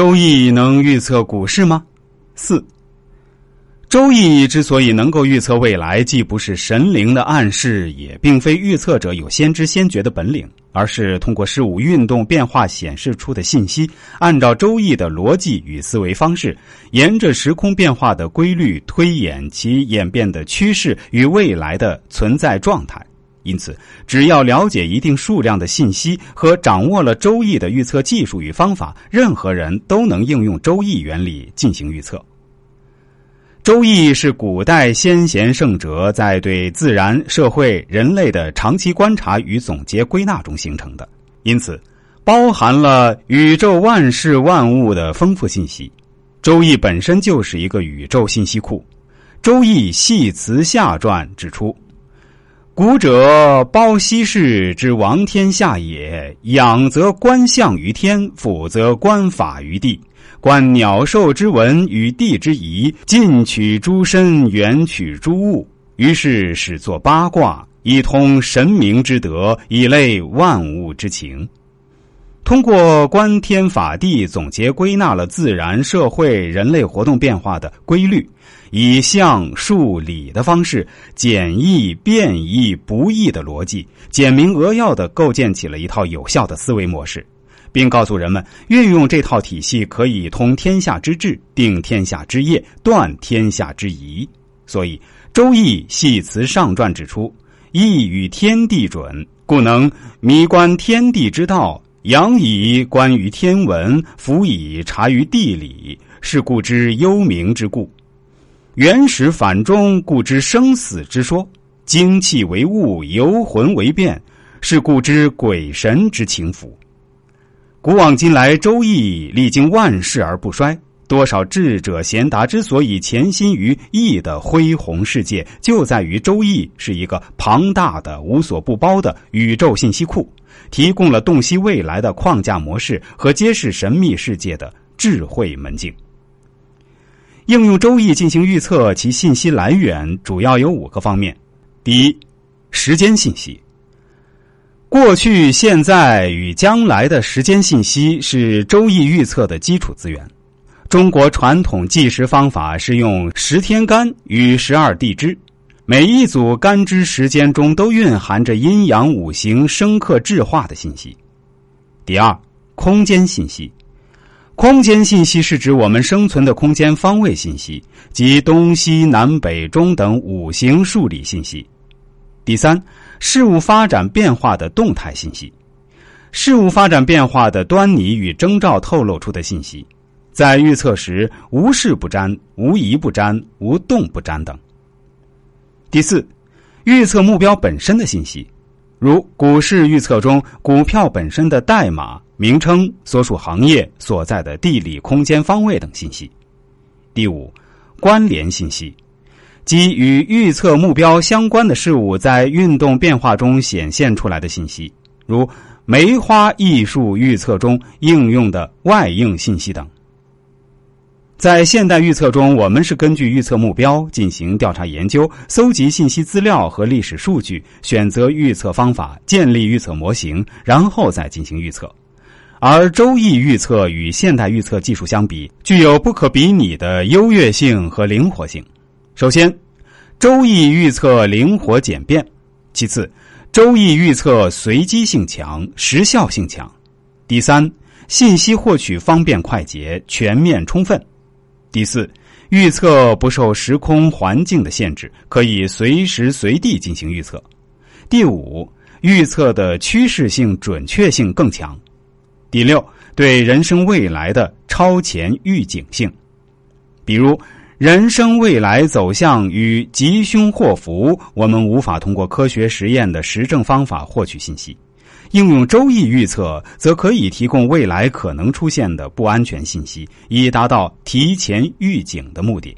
周易能预测股市吗？四。周易之所以能够预测未来，既不是神灵的暗示，也并非预测者有先知先觉的本领，而是通过事物运动变化显示出的信息，按照周易的逻辑与思维方式，沿着时空变化的规律推演其演变的趋势与未来的存在状态。因此，只要了解一定数量的信息和掌握了周易的预测技术与方法，任何人都能应用周易原理进行预测。周易是古代先贤圣哲在对自然、社会、人类的长期观察与总结归纳中形成的，因此包含了宇宙万事万物的丰富信息。周易本身就是一个宇宙信息库。周易系辞下传指出：“古者包西氏之王天下也，仰则观象于天，俯则观法于地。”观鸟兽之文与地之宜，近取诸身，远取诸物，于是始作八卦，以通神明之德，以类万物之情。通过观天法地，总结归纳了自然、社会、人类活动变化的规律，以象、数、理的方式，简易、变易、不易的逻辑，简明扼要的构建起了一套有效的思维模式。并告诉人们，运用这套体系可以通天下之治，定天下之业，断天下之疑。所以，《周易》系辞上传指出：“易与天地准，故能迷观天地之道；仰以观于天文，俯以察于地理，是故知幽冥之故。原始反中，故知生死之说；精气为物，游魂为变，是故知鬼神之情符。”古往今来，周易历经万世而不衰。多少智者贤达之所以潜心于易的恢宏世界，就在于周易是一个庞大的、无所不包的宇宙信息库，提供了洞悉未来的框架模式和揭示神秘世界的智慧门径。应用周易进行预测，其信息来源主要有五个方面：第一，时间信息。过去、现在与将来的时间信息是周易预测的基础资源。中国传统计时方法是用十天干与十二地支，每一组干支时间中都蕴含着阴阳五行生克制化的信息。第二，空间信息，空间信息是指我们生存的空间方位信息，及东西南北中等五行数理信息。第三。事物发展变化的动态信息，事物发展变化的端倪与征兆透露出的信息，在预测时无事不沾、无疑不沾、无动不沾等。第四，预测目标本身的信息，如股市预测中股票本身的代码、名称、所属行业所在的地理空间方位等信息。第五，关联信息。即与预测目标相关的事物在运动变化中显现出来的信息，如梅花艺术预测中应用的外应信息等。在现代预测中，我们是根据预测目标进行调查研究，搜集信息资料和历史数据，选择预测方法，建立预测模型，然后再进行预测。而周易预测与现代预测技术相比，具有不可比拟的优越性和灵活性。首先，周易预测灵活简便；其次，周易预测随机性强、时效性强；第三，信息获取方便快捷、全面充分；第四，预测不受时空环境的限制，可以随时随地进行预测；第五，预测的趋势性、准确性更强；第六，对人生未来的超前预警性，比如。人生未来走向与吉凶祸福，我们无法通过科学实验的实证方法获取信息。应用周易预测，则可以提供未来可能出现的不安全信息，以达到提前预警的目的。